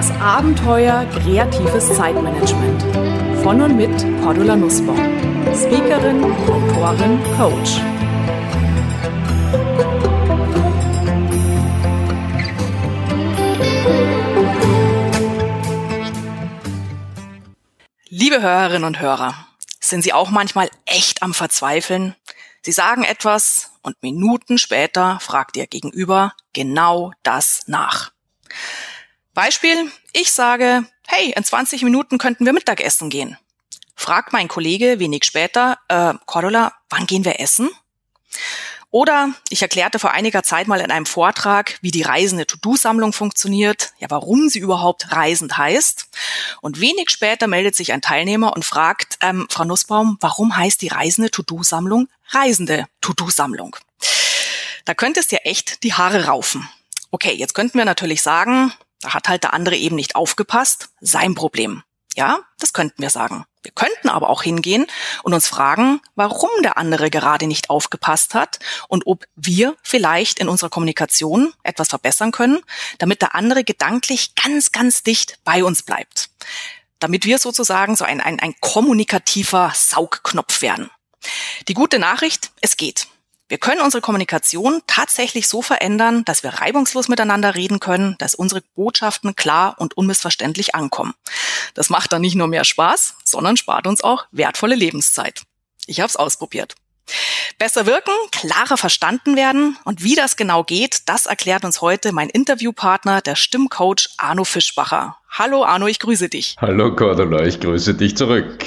Das Abenteuer kreatives Zeitmanagement. Von und mit Cordula Nussbaum. Speakerin, Autorin, Coach. Liebe Hörerinnen und Hörer, sind Sie auch manchmal echt am Verzweifeln? Sie sagen etwas und Minuten später fragt Ihr Gegenüber genau das nach. Beispiel, ich sage, hey, in 20 Minuten könnten wir Mittagessen gehen. Fragt mein Kollege wenig später, äh, Cordula, wann gehen wir essen? Oder ich erklärte vor einiger Zeit mal in einem Vortrag, wie die reisende To-Do-Sammlung funktioniert, ja, warum sie überhaupt reisend heißt. Und wenig später meldet sich ein Teilnehmer und fragt, ähm, Frau Nussbaum, warum heißt die reisende To-Do-Sammlung reisende To-Do-Sammlung? Da könnte es dir echt die Haare raufen. Okay, jetzt könnten wir natürlich sagen, da hat halt der andere eben nicht aufgepasst, sein Problem. Ja, das könnten wir sagen. Wir könnten aber auch hingehen und uns fragen, warum der andere gerade nicht aufgepasst hat und ob wir vielleicht in unserer Kommunikation etwas verbessern können, damit der andere gedanklich ganz, ganz dicht bei uns bleibt. Damit wir sozusagen so ein, ein, ein kommunikativer Saugknopf werden. Die gute Nachricht, es geht. Wir können unsere Kommunikation tatsächlich so verändern, dass wir reibungslos miteinander reden können, dass unsere Botschaften klar und unmissverständlich ankommen. Das macht dann nicht nur mehr Spaß, sondern spart uns auch wertvolle Lebenszeit. Ich habe es ausprobiert. Besser wirken, klarer verstanden werden und wie das genau geht, das erklärt uns heute mein Interviewpartner, der Stimmcoach Arno Fischbacher. Hallo Arno, ich grüße dich. Hallo Cordula, ich grüße dich zurück.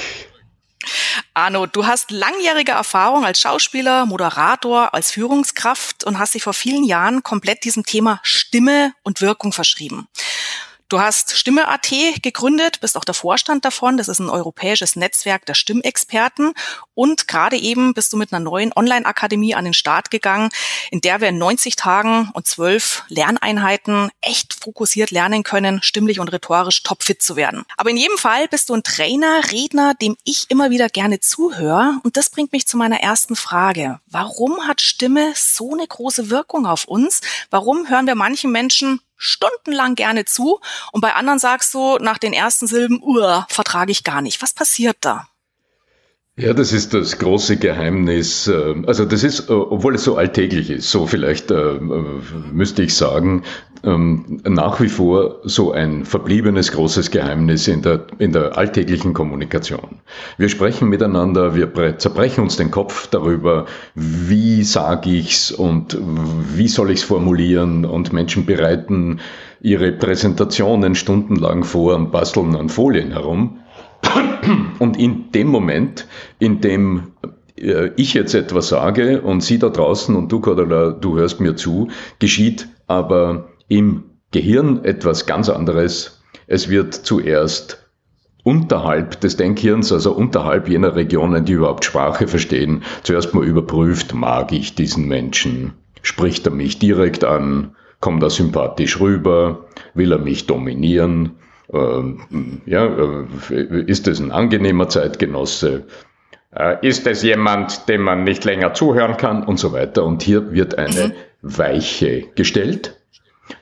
Arno, du hast langjährige Erfahrung als Schauspieler, Moderator, als Führungskraft und hast dich vor vielen Jahren komplett diesem Thema Stimme und Wirkung verschrieben. Du hast Stimme.at gegründet, bist auch der Vorstand davon. Das ist ein europäisches Netzwerk der Stimmexperten. Und gerade eben bist du mit einer neuen Online-Akademie an den Start gegangen, in der wir in 90 Tagen und 12 Lerneinheiten echt fokussiert lernen können, stimmlich und rhetorisch topfit zu werden. Aber in jedem Fall bist du ein Trainer, Redner, dem ich immer wieder gerne zuhöre. Und das bringt mich zu meiner ersten Frage. Warum hat Stimme so eine große Wirkung auf uns? Warum hören wir manchen Menschen stundenlang gerne zu und bei anderen sagst du nach den ersten Silben, uh, vertrage ich gar nicht. Was passiert da? Ja, das ist das große Geheimnis. Äh, also das ist, äh, obwohl es so alltäglich ist, so vielleicht äh, müsste ich sagen, ähm, nach wie vor so ein verbliebenes großes Geheimnis in der, in der alltäglichen Kommunikation. Wir sprechen miteinander, wir zerbrechen uns den Kopf darüber, wie sage ich's und wie soll ich's formulieren und Menschen bereiten ihre Präsentationen stundenlang vor und basteln an Folien herum. Und in dem Moment, in dem äh, ich jetzt etwas sage und Sie da draußen und du, Cordula, du hörst mir zu, geschieht aber im Gehirn etwas ganz anderes. Es wird zuerst unterhalb des Denkhirns, also unterhalb jener Regionen, die überhaupt Sprache verstehen, zuerst mal überprüft, mag ich diesen Menschen? Spricht er mich direkt an? Kommt er sympathisch rüber? Will er mich dominieren? Ähm, ja, äh, ist es ein angenehmer Zeitgenosse? Äh, ist es jemand, dem man nicht länger zuhören kann und so weiter? Und hier wird eine mhm. Weiche gestellt,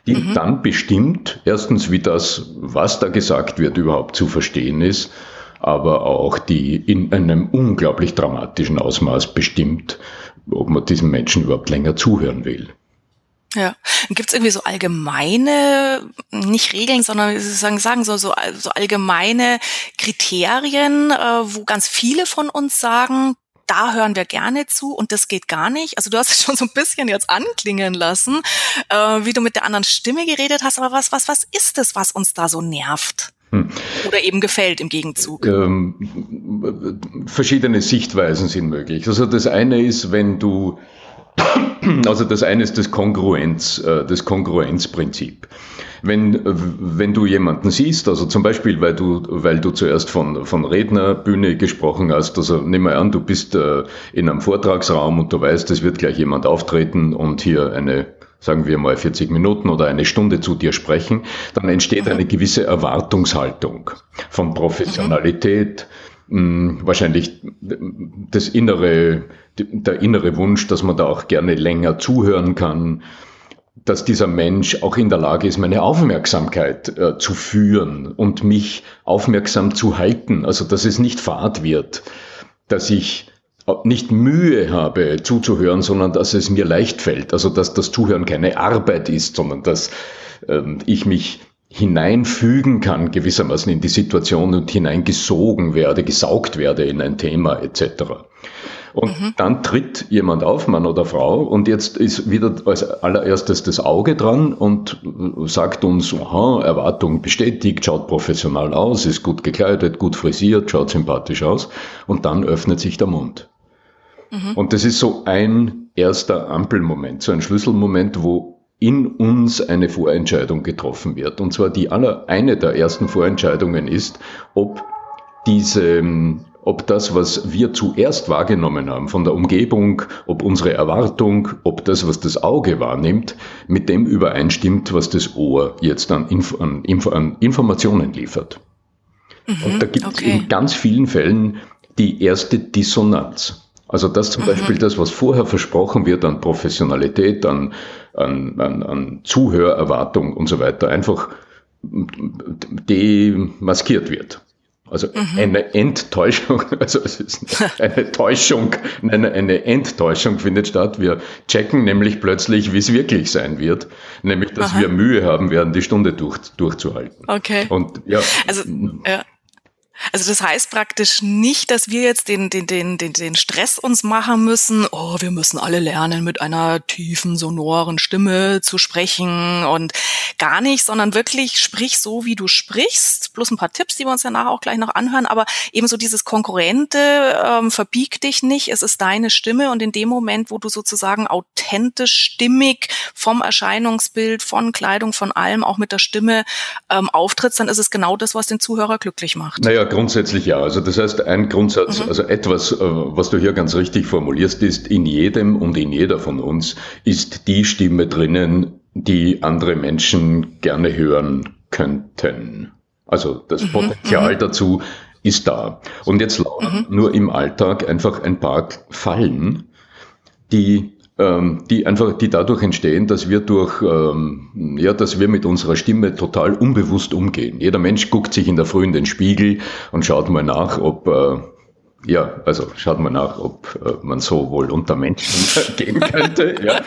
die mhm. dann bestimmt, erstens, wie das, was da gesagt wird, überhaupt zu verstehen ist, aber auch die in einem unglaublich dramatischen Ausmaß bestimmt, ob man diesem Menschen überhaupt länger zuhören will. Ja, gibt es irgendwie so allgemeine, nicht Regeln, sondern wie sagen, sagen so, so, so allgemeine Kriterien, äh, wo ganz viele von uns sagen, da hören wir gerne zu und das geht gar nicht. Also du hast es schon so ein bisschen jetzt anklingen lassen, äh, wie du mit der anderen Stimme geredet hast, aber was, was, was ist es, was uns da so nervt? Hm. Oder eben gefällt im Gegenzug? Ähm, verschiedene Sichtweisen sind möglich. Also das eine ist, wenn du also das eine ist das Kongruenz, äh, das Kongruenzprinzip. Wenn, wenn du jemanden siehst, also zum Beispiel, weil du, weil du zuerst von, von Rednerbühne gesprochen hast, also nimm mal an, du bist äh, in einem Vortragsraum und du weißt, es wird gleich jemand auftreten und hier eine sagen wir mal 40 Minuten oder eine Stunde zu dir sprechen, dann entsteht eine gewisse Erwartungshaltung von Professionalität, hm, wahrscheinlich das innere, der innere Wunsch, dass man da auch gerne länger zuhören kann. dass dieser Mensch auch in der Lage ist, meine Aufmerksamkeit äh, zu führen und mich aufmerksam zu halten. Also dass es nicht fad wird, dass ich nicht Mühe habe zuzuhören, sondern dass es mir leicht fällt. Also dass das Zuhören keine Arbeit ist, sondern dass ähm, ich mich hineinfügen kann gewissermaßen in die Situation und hineingesogen werde, gesaugt werde in ein Thema etc. Und mhm. dann tritt jemand auf, Mann oder Frau, und jetzt ist wieder als allererstes das Auge dran und sagt uns, aha, Erwartung bestätigt, schaut professional aus, ist gut gekleidet, gut frisiert, schaut sympathisch aus. Und dann öffnet sich der Mund. Mhm. Und das ist so ein erster Ampelmoment, so ein Schlüsselmoment, wo in uns eine Vorentscheidung getroffen wird. Und zwar die aller, eine der ersten Vorentscheidungen ist, ob diese, ob das, was wir zuerst wahrgenommen haben von der Umgebung, ob unsere Erwartung, ob das, was das Auge wahrnimmt, mit dem übereinstimmt, was das Ohr jetzt an, Inf an, Inf an Informationen liefert. Mhm, Und da gibt es okay. in ganz vielen Fällen die erste Dissonanz. Also das zum mhm. Beispiel das, was vorher versprochen wird an Professionalität, an, an, an, an Zuhörerwartung und so weiter, einfach demaskiert wird. Also mhm. eine Enttäuschung, also es ist eine Täuschung, eine, eine Enttäuschung findet statt. Wir checken nämlich plötzlich, wie es wirklich sein wird, nämlich dass Aha. wir Mühe haben werden, die Stunde durch, durchzuhalten. Okay. Und ja. Also ja. Also das heißt praktisch nicht, dass wir jetzt den, den, den, den, den Stress uns machen müssen, oh, wir müssen alle lernen, mit einer tiefen, sonoren Stimme zu sprechen und gar nicht, sondern wirklich sprich so, wie du sprichst, plus ein paar Tipps, die wir uns danach auch gleich noch anhören, aber eben so dieses Konkurrente, ähm, verbieg dich nicht, es ist deine Stimme und in dem Moment, wo du sozusagen authentisch, stimmig vom Erscheinungsbild, von Kleidung, von allem, auch mit der Stimme ähm, auftrittst, dann ist es genau das, was den Zuhörer glücklich macht. Naja, grundsätzlich ja. Also das heißt, ein Grundsatz, mhm. also etwas, äh, was du hier ganz richtig formulierst, ist, in jedem und in jeder von uns ist die Stimme drinnen, die andere Menschen gerne hören könnten. Also das mhm. Potenzial mhm. dazu ist da. Und jetzt lauern mhm. nur im Alltag einfach ein paar Fallen, die die einfach, die dadurch entstehen, dass wir durch, ähm, ja, dass wir mit unserer Stimme total unbewusst umgehen. Jeder Mensch guckt sich in der Früh in den Spiegel und schaut mal nach, ob, äh, ja, also schaut mal nach, ob äh, man so wohl unter Menschen gehen könnte, ja.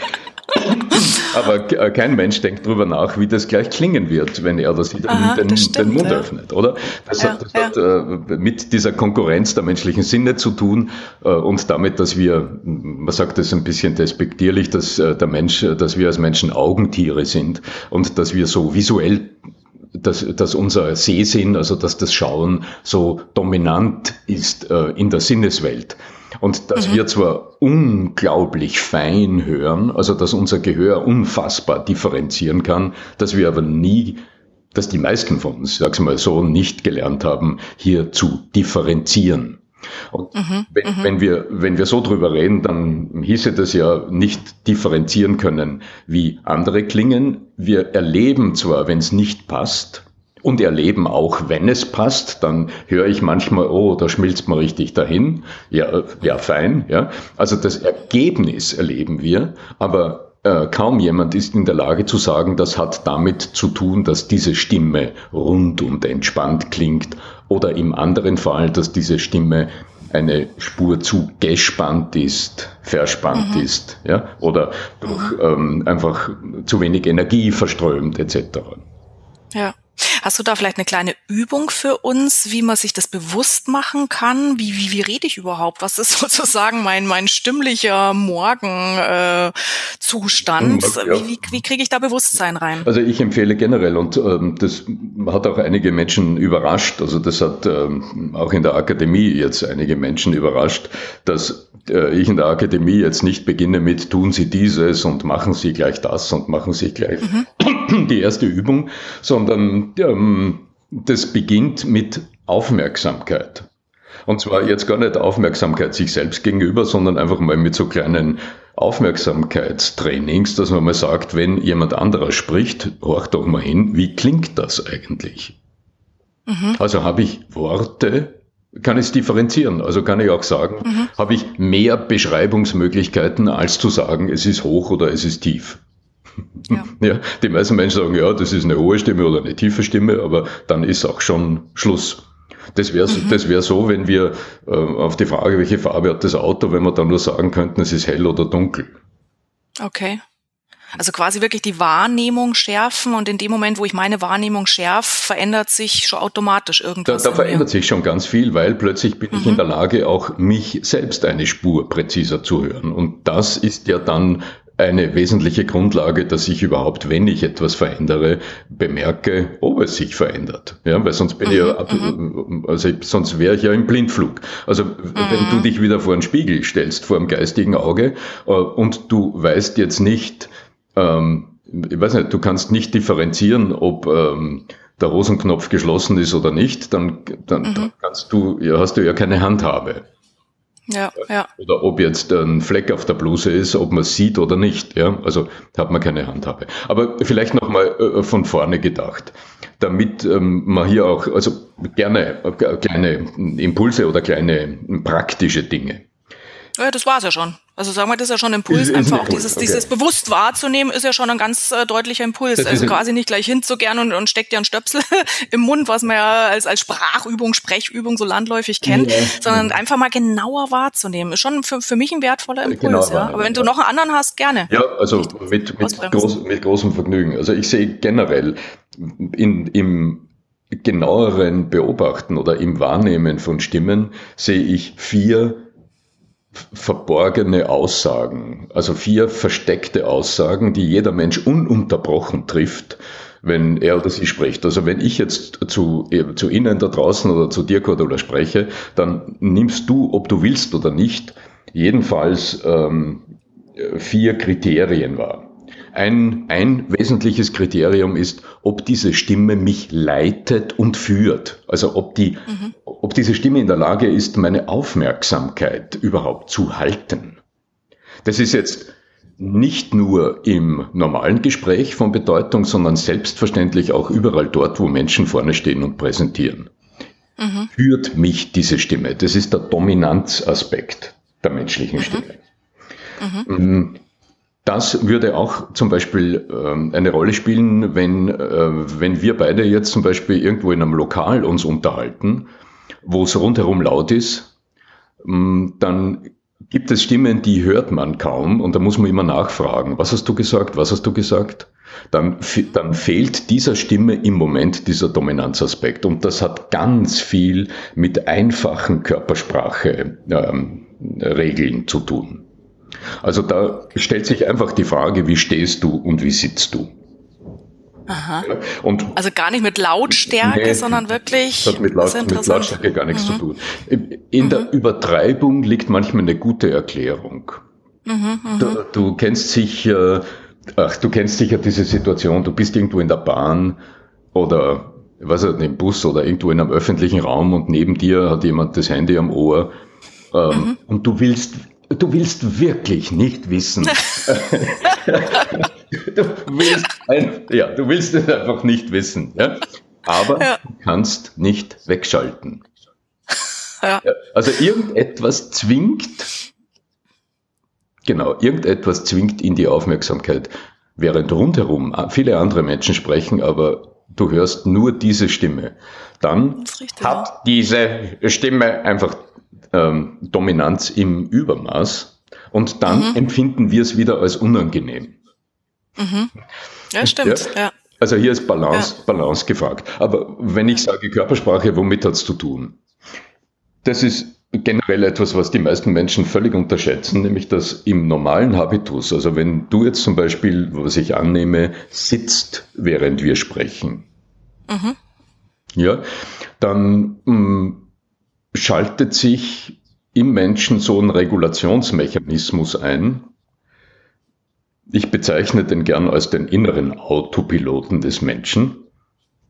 Aber äh, kein Mensch denkt darüber nach, wie das gleich klingen wird, wenn er das wieder Aha, den, stimmt, den, Mund ja. öffnet, oder? Das ja, hat, das ja. hat äh, mit dieser Konkurrenz der menschlichen Sinne zu tun äh, und damit, dass wir, man sagt das ein bisschen despektierlich, dass äh, der Mensch, dass wir als Menschen Augentiere sind und dass wir so visuell dass, dass unser Sehsinn, also dass das Schauen so dominant ist äh, in der Sinneswelt. Und dass mhm. wir zwar unglaublich fein hören, also dass unser Gehör unfassbar differenzieren kann, dass wir aber nie, dass die meisten von uns, sag's mal so, nicht gelernt haben, hier zu differenzieren. Und mhm, wenn, mhm. wenn, wir, wenn wir so drüber reden, dann hieße das ja nicht differenzieren können, wie andere klingen. Wir erleben zwar, wenn es nicht passt, und erleben auch, wenn es passt, dann höre ich manchmal, oh, da schmilzt man richtig dahin. Ja, ja, fein, ja. Also das Ergebnis erleben wir, aber äh, kaum jemand ist in der Lage zu sagen, das hat damit zu tun, dass diese Stimme rund und entspannt klingt oder im anderen Fall, dass diese Stimme eine Spur zu gespannt ist, verspannt mhm. ist, ja, oder durch ähm, einfach zu wenig Energie verströmt etc. Ja. Hast du da vielleicht eine kleine Übung für uns, wie man sich das bewusst machen kann? Wie, wie, wie rede ich überhaupt? Was ist sozusagen mein, mein stimmlicher Morgenzustand? Äh, ja. Wie, wie, wie kriege ich da Bewusstsein rein? Also ich empfehle generell, und ähm, das hat auch einige Menschen überrascht, also das hat ähm, auch in der Akademie jetzt einige Menschen überrascht, dass ich in der Akademie jetzt nicht beginne mit tun Sie dieses und machen Sie gleich das und machen Sie gleich mhm. die erste Übung, sondern ähm, das beginnt mit Aufmerksamkeit. Und zwar jetzt gar nicht Aufmerksamkeit sich selbst gegenüber, sondern einfach mal mit so kleinen Aufmerksamkeitstrainings, dass man mal sagt, wenn jemand anderer spricht, horch doch mal hin, wie klingt das eigentlich? Mhm. Also habe ich Worte, kann ich es differenzieren. Also kann ich auch sagen, mhm. habe ich mehr Beschreibungsmöglichkeiten, als zu sagen, es ist hoch oder es ist tief. Ja. ja. die meisten Menschen sagen, ja, das ist eine hohe Stimme oder eine tiefe Stimme, aber dann ist auch schon Schluss. Das wäre mhm. das wär so, wenn wir äh, auf die Frage, welche Farbe hat das Auto, wenn wir dann nur sagen könnten, es ist hell oder dunkel. Okay. Also quasi wirklich die Wahrnehmung schärfen und in dem Moment, wo ich meine Wahrnehmung schärfe, verändert sich schon automatisch irgendwas. Da, da verändert sich schon ganz viel, weil plötzlich bin mhm. ich in der Lage, auch mich selbst eine Spur präziser zu hören. Und das ist ja dann eine wesentliche Grundlage, dass ich überhaupt, wenn ich etwas verändere, bemerke, ob es sich verändert. Ja, weil sonst bin mhm, ich ja, mhm. also sonst wäre ich ja im Blindflug. Also mhm. wenn du dich wieder vor einen Spiegel stellst, vor einem geistigen Auge, äh, und du weißt jetzt nicht, ähm, ich weiß nicht, du kannst nicht differenzieren, ob ähm, der Hosenknopf geschlossen ist oder nicht, dann, dann, mhm. dann kannst du, ja, hast du ja keine Handhabe. Ja, ja. Oder ob jetzt ein Fleck auf der Bluse ist, ob man es sieht oder nicht. Ja, also hat man keine Handhabe. Aber vielleicht nochmal äh, von vorne gedacht, damit ähm, man hier auch, also gerne äh, kleine Impulse oder kleine praktische Dinge. Ja, das war's ja schon. Also sagen wir, das ist ja schon ein Impuls, ist, einfach auch dieses, okay. dieses bewusst wahrzunehmen, ist ja schon ein ganz äh, deutlicher Impuls. Das also quasi nicht gleich hinzugern und, und steckt ja ein Stöpsel im Mund, was man ja als, als Sprachübung, Sprechübung so landläufig kennt, ja. sondern einfach mal genauer wahrzunehmen. Ist schon für, für mich ein wertvoller Impuls. ja. Aber wenn du noch einen anderen hast, gerne. Ja, also mit, mit, groß, mit großem Vergnügen. Also ich sehe generell in, im genaueren Beobachten oder im Wahrnehmen von Stimmen sehe ich vier verborgene Aussagen, also vier versteckte Aussagen, die jeder Mensch ununterbrochen trifft, wenn er oder sie spricht. Also wenn ich jetzt zu, zu Ihnen da draußen oder zu dir, Cordula, spreche, dann nimmst du, ob du willst oder nicht, jedenfalls ähm, vier Kriterien wahr. Ein, ein wesentliches Kriterium ist, ob diese Stimme mich leitet und führt. Also ob, die, mhm. Ob diese Stimme in der Lage ist, meine Aufmerksamkeit überhaupt zu halten. Das ist jetzt nicht nur im normalen Gespräch von Bedeutung, sondern selbstverständlich auch überall dort, wo Menschen vorne stehen und präsentieren. Mhm. Führt mich diese Stimme. Das ist der Dominanzaspekt der menschlichen mhm. Stimme. Mhm. Das würde auch zum Beispiel ähm, eine Rolle spielen, wenn, äh, wenn wir beide jetzt zum Beispiel irgendwo in einem Lokal uns unterhalten, wo es rundherum laut ist, ähm, dann gibt es Stimmen, die hört man kaum und da muss man immer nachfragen, was hast du gesagt, was hast du gesagt? Dann, dann fehlt dieser Stimme im Moment dieser Dominanzaspekt und das hat ganz viel mit einfachen Körpersprache ähm, zu tun. Also da stellt sich einfach die Frage, wie stehst du und wie sitzt du? Aha. Und also gar nicht mit Lautstärke, nee, sondern wirklich. Das hat mit, Laut, mit Lautstärke gar nichts mhm. zu tun. In mhm. der Übertreibung liegt manchmal eine gute Erklärung. Mhm, mhm, du, du, kennst sicher, ach, du kennst sicher diese Situation, du bist irgendwo in der Bahn oder was nicht, im Bus oder irgendwo in einem öffentlichen Raum und neben dir hat jemand das Handy am Ohr ähm, mhm. und du willst Du willst wirklich nicht wissen. du, willst ein, ja, du willst es einfach nicht wissen. Ja? Aber ja. du kannst nicht wegschalten. Ja. Also irgendetwas zwingt, genau, irgendetwas zwingt in die Aufmerksamkeit, während rundherum viele andere Menschen sprechen, aber du hörst nur diese Stimme. Dann richtig, hat ja. diese Stimme einfach ähm, Dominanz im Übermaß und dann mhm. empfinden wir es wieder als unangenehm. Mhm. Ja, stimmt. Ja? ja? Also hier ist Balance. Balance gefragt. Aber wenn ich sage Körpersprache, womit hat es zu tun? Das ist generell etwas, was die meisten Menschen völlig unterschätzen, nämlich dass im normalen Habitus, also wenn du jetzt zum Beispiel, was ich annehme, sitzt, während wir sprechen, mhm. ja, dann mh, mm, schaltet sich im Menschen so ein Regulationsmechanismus ein. Ich bezeichne den gern als den inneren Autopiloten des Menschen.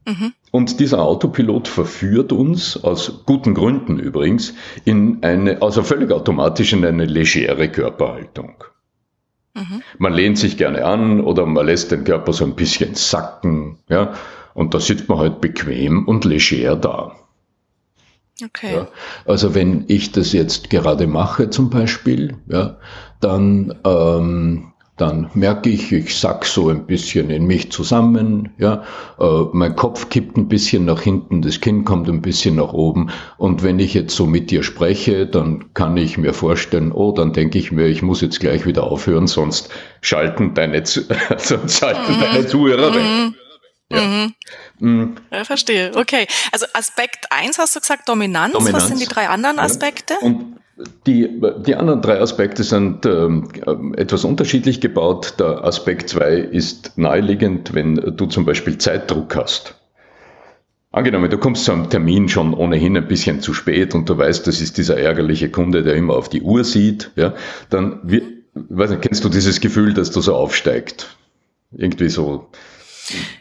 Mhm. Und dieser Autopilot verführt uns, aus guten Gründen übrigens, in eine, also völlig automatisch in eine legere Körperhaltung. Mhm. Man lehnt sich gerne an oder man lässt den Körper so ein bisschen sacken, ja, und da sitzt man halt bequem und leger da. Okay. Ja, also wenn ich das jetzt gerade mache zum Beispiel, ja, dann ähm, dann merke ich, ich sack so ein bisschen in mich zusammen, ja, äh, mein Kopf kippt ein bisschen nach hinten, das Kinn kommt ein bisschen nach oben und wenn ich jetzt so mit dir spreche, dann kann ich mir vorstellen, oh, dann denke ich mir, ich muss jetzt gleich wieder aufhören, sonst schalten deine, sonst schalten mhm. deine Zuhörer weg. Mhm. Ja. Mhm. Mhm. ja. verstehe. Okay. Also Aspekt eins hast du gesagt, Dominanz. Dominanz. Was sind die drei anderen Aspekte? Und die, die anderen drei Aspekte sind ähm, etwas unterschiedlich gebaut. Der Aspekt zwei ist naheliegend, wenn du zum Beispiel Zeitdruck hast. Angenommen, du kommst zu einem Termin schon ohnehin ein bisschen zu spät und du weißt, das ist dieser ärgerliche Kunde, der immer auf die Uhr sieht, ja, dann, wie, weiß nicht, kennst du dieses Gefühl, dass du so aufsteigt? Irgendwie so,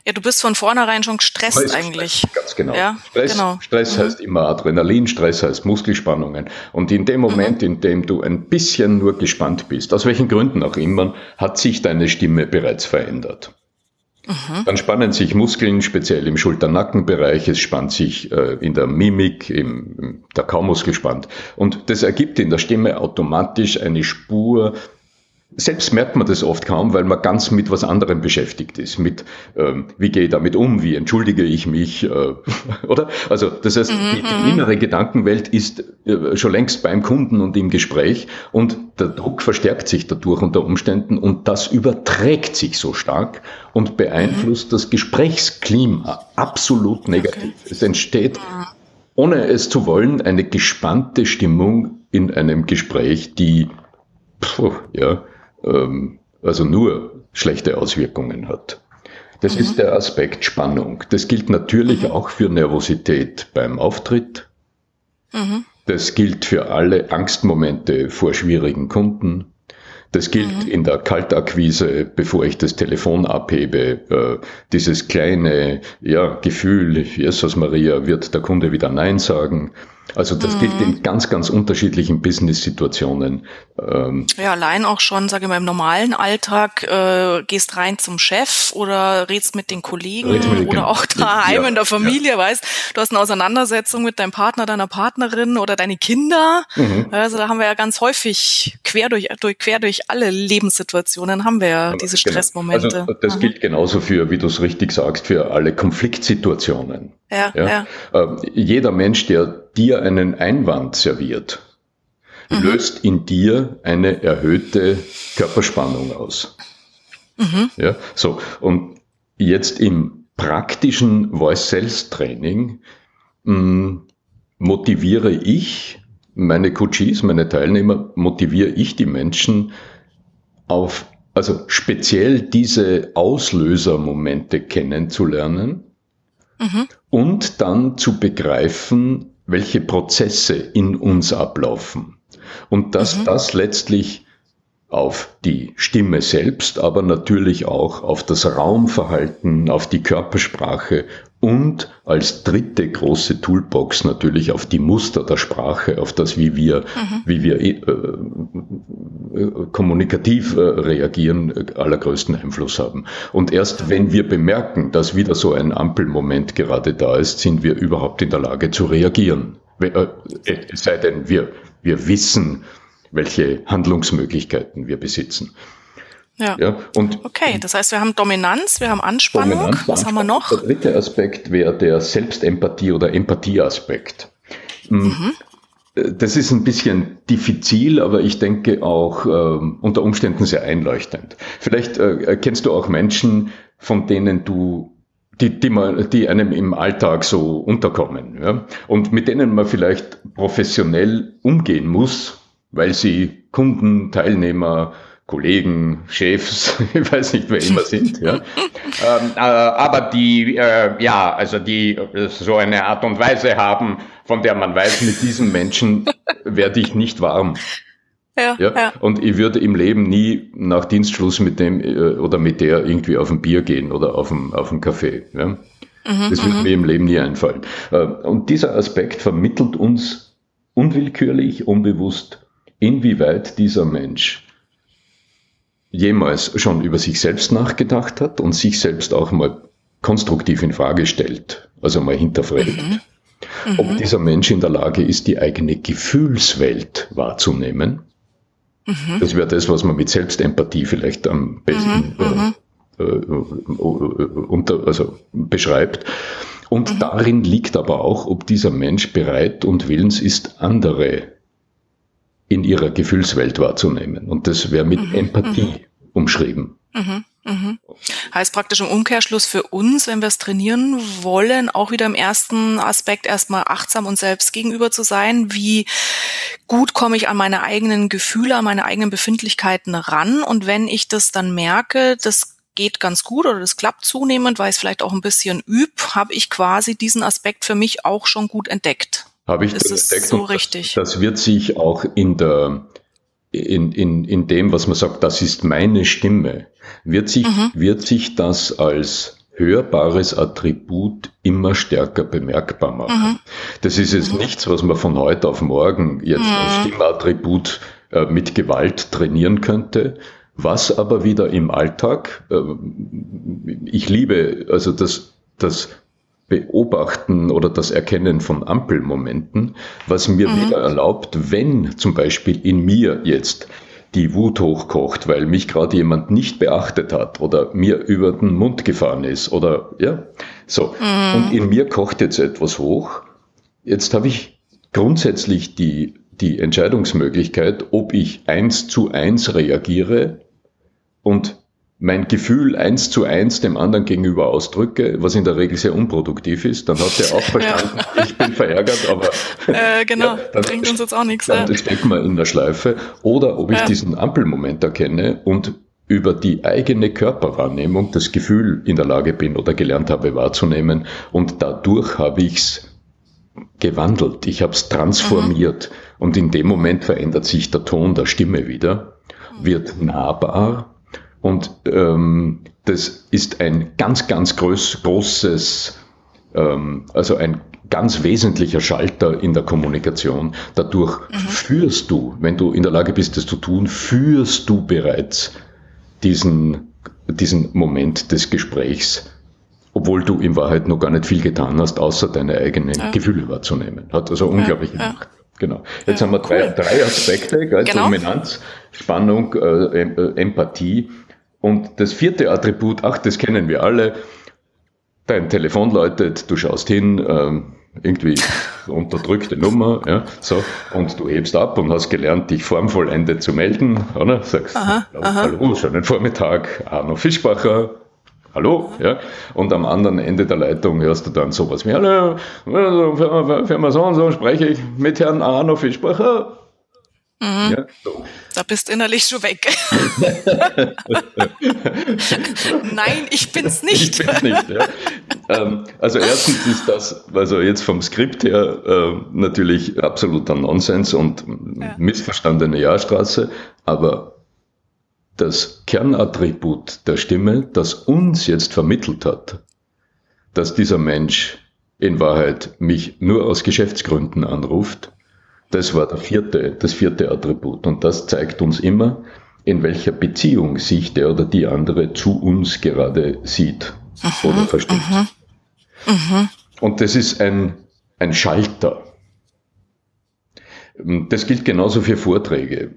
ja, du bist von vornherein schon gestresst Stress, eigentlich. Ganz genau. Ja, Stress, genau. Stress mhm. heißt immer Adrenalin, Stress heißt Muskelspannungen. Und in dem Moment, mhm. in dem du ein bisschen nur gespannt bist, aus welchen Gründen auch immer, hat sich deine Stimme bereits verändert. Mhm. Dann spannen sich Muskeln, speziell im Schulter-Nackenbereich, es spannt sich äh, in der Mimik, im, der Kaumuskel spannt. Und das ergibt in der Stimme automatisch eine Spur selbst merkt man das oft kaum, weil man ganz mit was anderem beschäftigt ist. Mit ähm, wie gehe ich damit um, wie entschuldige ich mich, äh, oder? Also das heißt, die, die, mhm. innere Gedankenwelt ist äh, schon längst beim Kunden und im Gespräch und der Druck verstärkt sich dadurch unter Umständen und das überträgt sich so stark und beeinflusst mhm. das Gesprächsklima absolut negativ. Okay. Es entsteht, ohne es zu wollen, eine gespannte Stimmung in einem Gespräch, die Puh, ja, ähm, also nur schlechte Auswirkungen hat. Das mhm. ist der Aspekt Spannung. Das gilt natürlich mhm. auch für Nervosität beim Auftritt. Mhm. Das gilt für alle Angstmomente vor schwierigen Kunden. Das gilt mhm. in der Kaltakquise, bevor ich das Telefon abhebe. Äh, dieses kleine ja, Gefühl, Jesus Maria, wird der Kunde wieder Nein sagen. Also das mhm. gilt in ganz, ganz unterschiedlichen Business-Situationen. Ähm, ja, allein auch schon, sage ich mal, im normalen Alltag, äh, gehst rein zum Chef oder redst mit den Kollegen mit oder genau. auch daheim ja, in der Familie, ja. weißt, du hast eine Auseinandersetzung mit deinem Partner, deiner Partnerin oder deine Kinder. Mhm. Also da haben wir ja ganz häufig quer durch, durch quer durch alle Lebenssituationen haben wir ja diese genau. Stressmomente. Also das mhm. gilt genauso für, wie du es richtig sagst, für alle Konfliktsituationen. Ja, ja. ja. Ähm, jeder Mensch, der dir einen Einwand serviert, mhm. löst in dir eine erhöhte Körperspannung aus. Mhm. Ja, so. Und jetzt im praktischen Voice Sales Training mh, hm, motiviere ich meine Coaches, meine Teilnehmer, motiviere ich die Menschen auf, also speziell diese Auslösermomente kennenzulernen mhm. und dann zu begreifen, welche Prozesse in uns ablaufen. Und dass mhm. das letztlich auf die Stimme selbst, aber natürlich auch auf das Raumverhalten, auf die Körpersprache und als dritte große Toolbox natürlich auf die Muster der Sprache, auf das, wie wir, mhm. wie wir äh, äh, kommunikativ äh, reagieren, äh, allergrößten Einfluss haben. Und erst wenn wir bemerken, dass wieder so ein Ampelmoment gerade da ist, sind wir überhaupt in der Lage zu reagieren. Äh, es sei denn, wir, wir wissen, welche Handlungsmöglichkeiten wir besitzen. Ja. ja. Und okay, das heißt, wir haben Dominanz, wir haben Anspannung. Dominanz, Was haben wir noch? Der dritte Aspekt wäre der Selbstempathie oder Empathieaspekt. Hm. Mhm. Das ist ein bisschen diffizil, aber ich denke auch äh, unter Umständen sehr einleuchtend. Vielleicht äh, kennst du auch Menschen, von denen du die, die, man, die einem im Alltag so unterkommen ja? und mit denen man vielleicht professionell umgehen muss, weil sie Kunden, Teilnehmer, Kollegen, Chefs, ich weiß nicht, wer immer sind, ja. ähm, äh, aber die, äh, ja, also die so eine Art und Weise haben, von der man weiß, mit diesen Menschen werde ich nicht warm. Ja, ja, ja. Und ich würde im Leben nie nach Dienstschluss mit dem äh, oder mit der irgendwie auf ein Bier gehen oder auf ein, auf ein Café. Ja? Mhm, das wird mhm. mir im Leben nie einfallen. Äh, und dieser Aspekt vermittelt uns unwillkürlich, unbewusst, inwieweit dieser Mensch jemals schon über sich selbst nachgedacht hat und sich selbst auch mal konstruktiv in Frage stellt, also mal hinterfragt. Mhm. Mhm. Ob dieser Mensch in der Lage ist, die eigene Gefühlswelt wahrzunehmen. Mhm. Das wäre das, was man mit Selbstempathie vielleicht am besten mhm. äh, äh, unter, also beschreibt. Und mhm. darin liegt aber auch, ob dieser Mensch bereit und willens ist, andere in ihrer Gefühlswelt wahrzunehmen. Und das wäre mit mhm. Empathie mhm. umschrieben. Mhm. Mhm. Heißt praktisch im Umkehrschluss für uns, wenn wir es trainieren wollen, auch wieder im ersten Aspekt erstmal achtsam und selbst gegenüber zu sein. Wie gut komme ich an meine eigenen Gefühle, an meine eigenen Befindlichkeiten ran? Und wenn ich das dann merke, das geht ganz gut oder das klappt zunehmend, weil ich es vielleicht auch ein bisschen üb, habe ich quasi diesen Aspekt für mich auch schon gut entdeckt. Habe ich ist das entdeckt so richtig? Das, das wird sich auch in der in, in, in dem, was man sagt, das ist meine Stimme, wird sich, mhm. wird sich das als hörbares Attribut immer stärker bemerkbar machen. Mhm. Das ist jetzt mhm. nichts, was man von heute auf morgen jetzt als mhm. Stimmattribut äh, mit Gewalt trainieren könnte, was aber wieder im Alltag, äh, ich liebe also das, das Beobachten oder das Erkennen von Ampelmomenten, was mir mhm. wieder erlaubt, wenn zum Beispiel in mir jetzt die Wut hochkocht, weil mich gerade jemand nicht beachtet hat oder mir über den Mund gefahren ist oder ja, so. Mhm. Und in mir kocht jetzt etwas hoch. Jetzt habe ich grundsätzlich die, die Entscheidungsmöglichkeit, ob ich eins zu eins reagiere und mein Gefühl eins zu eins dem anderen gegenüber ausdrücke, was in der Regel sehr unproduktiv ist, dann hat er auch verstanden, ja. ich bin verärgert, aber äh, genau, ja, dann bringt uns jetzt auch nichts. Dann ja. stecken wir in der Schleife. Oder ob ich ja. diesen Ampelmoment erkenne und über die eigene Körperwahrnehmung das Gefühl in der Lage bin oder gelernt habe wahrzunehmen und dadurch habe ich's gewandelt, ich habe es transformiert mhm. und in dem Moment verändert sich der Ton der Stimme wieder, wird nahbar und ähm, das ist ein ganz, ganz groß, großes, ähm, also ein ganz wesentlicher Schalter in der Kommunikation. Dadurch mhm. führst du, wenn du in der Lage bist, das zu tun, führst du bereits diesen, diesen Moment des Gesprächs, obwohl du in Wahrheit noch gar nicht viel getan hast, außer deine eigenen ja. Gefühle wahrzunehmen. Hat also unglaublich ja, Macht. Genau. Jetzt ja, haben wir cool. drei, drei Aspekte, gell? Genau. Dominanz, Spannung, äh, äh Empathie und das vierte Attribut, ach, das kennen wir alle, dein Telefon läutet, du schaust hin, ähm, irgendwie unterdrückte Nummer, ja, so, und du hebst ab und hast gelernt, dich formvollendet zu melden, oder? Sagst, aha, hallo, schönen Vormittag, Arno Fischbacher, hallo, ja, und am anderen Ende der Leitung hörst du dann sowas wie, hallo, Firma so und so, spreche ich mit Herrn Arno Fischbacher, Mhm. Ja, so. Da bist innerlich schon weg. Nein, ich bin's nicht. Ich bin's nicht, ja. ähm, also erstens ist das, also jetzt vom Skript her äh, natürlich absoluter Nonsens und ja. missverstandene Jahrstraße, aber das Kernattribut der Stimme, das uns jetzt vermittelt hat, dass dieser Mensch in Wahrheit mich nur aus Geschäftsgründen anruft, das war der vierte, das vierte Attribut. Und das zeigt uns immer, in welcher Beziehung sich der oder die andere zu uns gerade sieht aha, oder versteht. Aha, aha. Und das ist ein, ein Schalter. Das gilt genauso für Vorträge.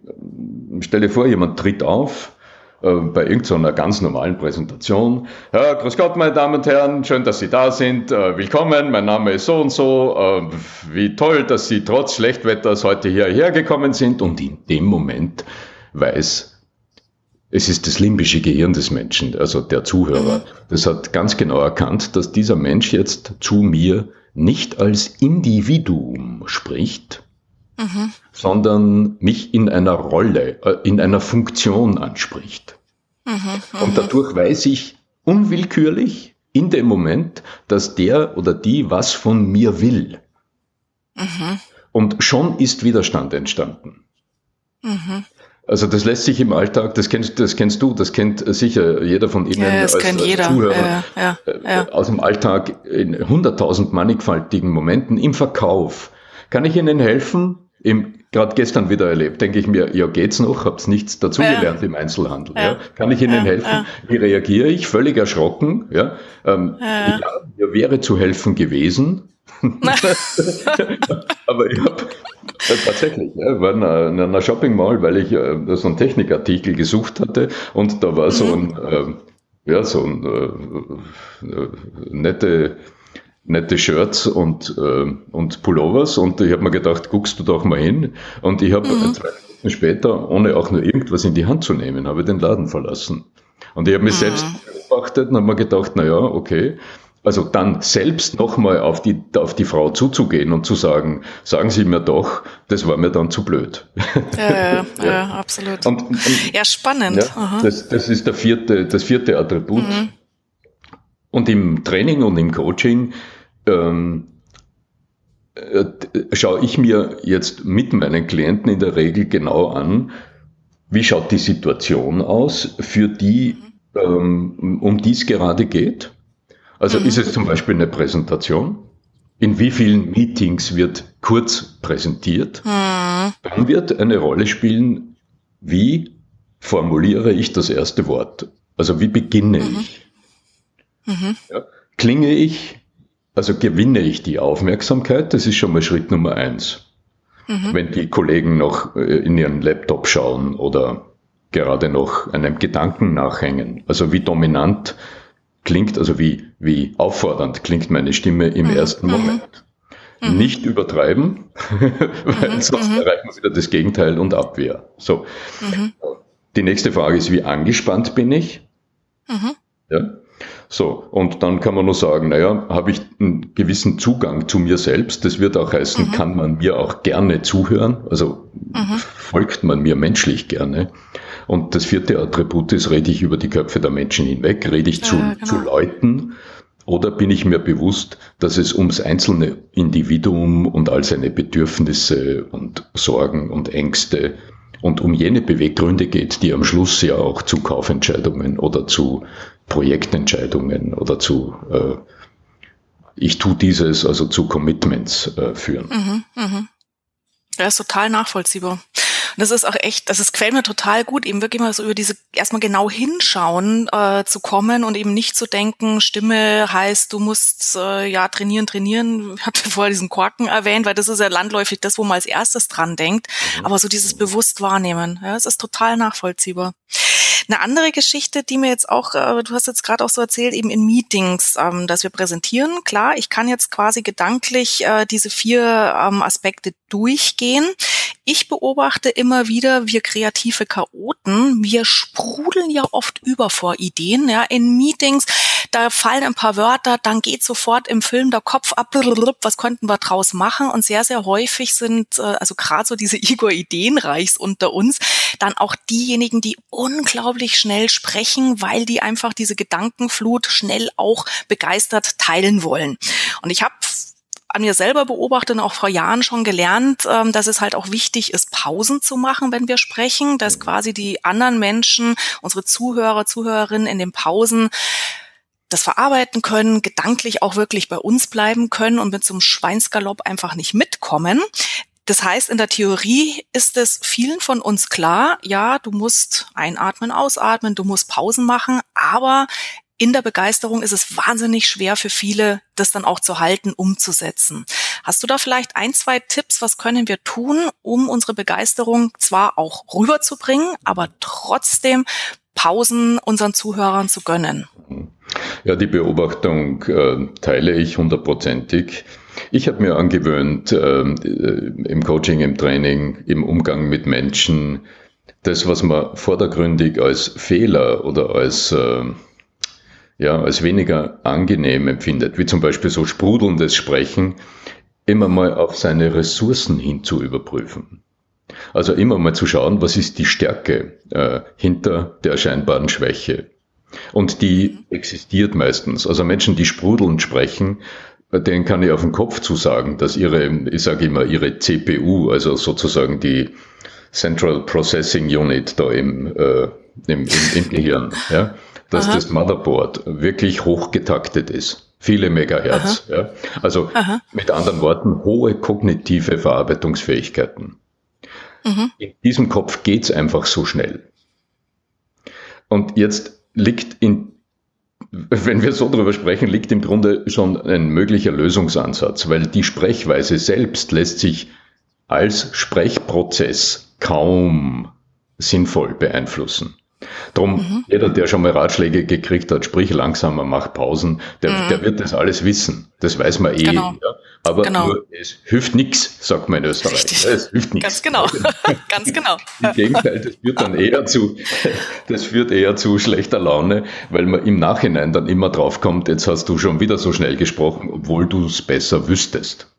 Stell dir vor, jemand tritt auf bei irgendeiner ganz normalen Präsentation. Ja, grüß Gott, meine Damen und Herren, schön, dass Sie da sind. Äh, willkommen, mein Name ist so und so. Äh, wie toll, dass Sie trotz Schlechtwetters heute hierher gekommen sind. Und in dem Moment weiß, es ist das limbische Gehirn des Menschen, also der Zuhörer. Das hat ganz genau erkannt, dass dieser Mensch jetzt zu mir nicht als Individuum spricht, mhm. sondern mich in einer Rolle, äh, in einer Funktion anspricht. Mhm, mhm, Und dadurch weiß ich unwillkürlich in dem Moment, dass der oder die was von mir will. Mhm. Und schon ist Widerstand entstanden. Mhm. Also das lässt sich im Alltag, das kennst, das kennst du, das kennt sicher jeder von Ihnen ja, als, als Zuhörer ja, ja, äh, aus dem Alltag in hunderttausend mannigfaltigen Momenten im Verkauf. Kann ich Ihnen helfen? Gerade gestern wieder erlebt, denke ich mir, ja geht's noch, hab's nichts dazugelernt ja. im Einzelhandel. Ja. ja. Kann ich Ihnen ja, helfen? Wie reagiere ich? Völlig erschrocken. Ja, ähm, ja. mir wäre zu helfen gewesen. Aber ich habe äh, tatsächlich, ja, war in einer Shopping Mall, weil ich äh, so einen Technikartikel gesucht hatte und da war so mhm. ein, äh, ja, so ein äh, äh, nette nette Shirts und, äh, und Pullovers und ich habe mir gedacht, guckst du doch mal hin. Und ich habe mhm. zwei Minuten später, ohne auch nur irgendwas in die Hand zu nehmen, habe den Laden verlassen. Und ich habe mich mhm. selbst beobachtet und habe mir gedacht, na ja, okay. Also dann selbst nochmal auf die, auf die Frau zuzugehen und zu sagen, sagen Sie mir doch, das war mir dann zu blöd. Ja, ja, ja. ja absolut. Und, und, ja, spannend. Ja, das, das ist der vierte, das vierte Attribut. Mhm. Und im Training und im Coaching ähm, äh, schaue ich mir jetzt mit meinen Klienten in der Regel genau an, wie schaut die Situation aus, für die, ähm, um die es gerade geht. Also ist es zum Beispiel eine Präsentation? In wie vielen Meetings wird kurz präsentiert? Mhm. Dann wird eine Rolle spielen, wie formuliere ich das erste Wort? Also wie beginne mhm. ich? Mhm. Ja, klinge ich also gewinne ich die Aufmerksamkeit, das ist schon mal Schritt Nummer eins. Mhm. Wenn die Kollegen noch äh, in ihren Laptop schauen oder gerade noch einem Gedanken nachhängen. Also wie dominant klingt, also wie, wie auffordernd klingt meine Stimme im mhm. ersten mhm. Moment. Mhm. Nicht übertreiben, weil mhm. sonst mhm. erreicht man wieder das Gegenteil und Abwehr. So. Die nächste Frage ist, wie angespannt bin ich? Ja. So, und dann kann man nur sagen, naja, habe ich einen gewissen Zugang zu mir selbst. Das wird auch heißen, mhm. kann man mir auch gerne zuhören, also mhm. folgt man mir menschlich gerne. Und das vierte Attribut ist, rede ich über die Köpfe der Menschen hinweg, rede ich ja, zu, genau. zu Leuten, oder bin ich mir bewusst, dass es ums einzelne Individuum und all seine Bedürfnisse und Sorgen und Ängste und um jene Beweggründe geht, die am Schluss ja auch zu Kaufentscheidungen oder zu Projektentscheidungen oder zu äh, ich tue dieses, also zu Commitments äh, führen. Mhm, mh. Ja, ist total nachvollziehbar. Und das ist auch echt, das ist, quält mir total gut, eben wirklich mal so über diese erstmal genau hinschauen äh, zu kommen und eben nicht zu denken, Stimme heißt, du musst äh, ja trainieren, trainieren. Ich hatte vorher diesen Korken erwähnt, weil das ist ja landläufig das, wo man als erstes dran denkt. Mhm. Aber so dieses bewusst wahrnehmen, ja, es ist total nachvollziehbar. Eine andere Geschichte, die mir jetzt auch, äh, du hast jetzt gerade auch so erzählt, eben in Meetings, ähm, dass wir präsentieren. Klar, ich kann jetzt quasi gedanklich äh, diese vier ähm, Aspekte durchgehen. Ich beobachte immer wieder, wir kreative Chaoten, wir sprudeln ja oft über vor Ideen. Ja, in Meetings, da fallen ein paar Wörter, dann geht sofort im Film der Kopf ab, was könnten wir draus machen? Und sehr, sehr häufig sind, äh, also gerade so diese Igor Ideenreichs unter uns, dann auch diejenigen, die unglaublich schnell sprechen, weil die einfach diese Gedankenflut schnell auch begeistert teilen wollen. Und ich habe an mir selber beobachtet und auch vor Jahren schon gelernt, ähm, dass es halt auch wichtig ist, Pausen zu machen, wenn wir sprechen, dass quasi die anderen Menschen, unsere Zuhörer, Zuhörerinnen in den Pausen das verarbeiten können, gedanklich auch wirklich bei uns bleiben können und mit so einem Schweinsgalopp einfach nicht mitkommen. Das heißt, in der Theorie ist es vielen von uns klar, ja, du musst einatmen, ausatmen, du musst Pausen machen, aber in der Begeisterung ist es wahnsinnig schwer für viele, das dann auch zu halten, umzusetzen. Hast du da vielleicht ein, zwei Tipps, was können wir tun, um unsere Begeisterung zwar auch rüberzubringen, aber trotzdem Pausen unseren Zuhörern zu gönnen? Ja, die Beobachtung äh, teile ich hundertprozentig. Ich habe mir angewöhnt, äh, im Coaching, im Training, im Umgang mit Menschen, das, was man vordergründig als Fehler oder als äh, ja, als weniger angenehm empfindet, wie zum Beispiel so sprudelndes Sprechen, immer mal auf seine Ressourcen hin zu überprüfen. Also immer mal zu schauen, was ist die Stärke äh, hinter der scheinbaren Schwäche. Und die existiert meistens. Also Menschen, die sprudelnd sprechen, denen kann ich auf den Kopf zusagen, dass ihre, ich sage immer, ihre CPU, also sozusagen die Central Processing Unit da im, äh, im, im, im Gehirn, ja, dass Aha. das Motherboard wirklich hochgetaktet ist. viele Megahertz. Ja. Also Aha. mit anderen Worten, hohe kognitive Verarbeitungsfähigkeiten. Mhm. In diesem Kopf geht's einfach so schnell. Und jetzt liegt in, wenn wir so drüber sprechen, liegt im Grunde schon ein möglicher Lösungsansatz, weil die Sprechweise selbst lässt sich als Sprechprozess kaum sinnvoll beeinflussen. Drum, mhm. jeder, der schon mal Ratschläge gekriegt hat, sprich langsamer, mach Pausen, der, mhm. der wird das alles wissen. Das weiß man eh. Genau. Ja. Aber genau. nur, es hilft nichts, sagt man in Österreich. Richtig. Es hilft nichts. Ganz genau. Ganz genau. Im Gegenteil, das führt dann eher zu, das führt eher zu schlechter Laune, weil man im Nachhinein dann immer draufkommt, jetzt hast du schon wieder so schnell gesprochen, obwohl du es besser wüsstest.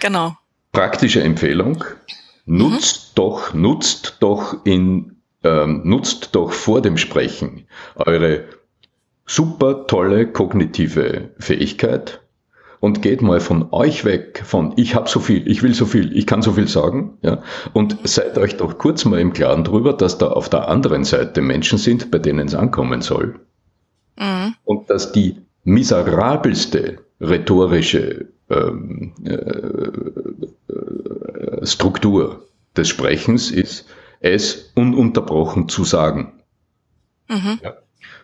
Genau. Praktische Empfehlung. Nutzt mhm. doch, nutzt doch in ähm, nutzt doch vor dem Sprechen eure super tolle kognitive Fähigkeit und geht mal von euch weg, von ich habe so viel, ich will so viel, ich kann so viel sagen, ja, und seid euch doch kurz mal im Klaren darüber, dass da auf der anderen Seite Menschen sind, bei denen es ankommen soll. Mhm. Und dass die miserabelste rhetorische ähm, äh, äh, Struktur des Sprechens ist, es ununterbrochen zu sagen. Mhm. Ja.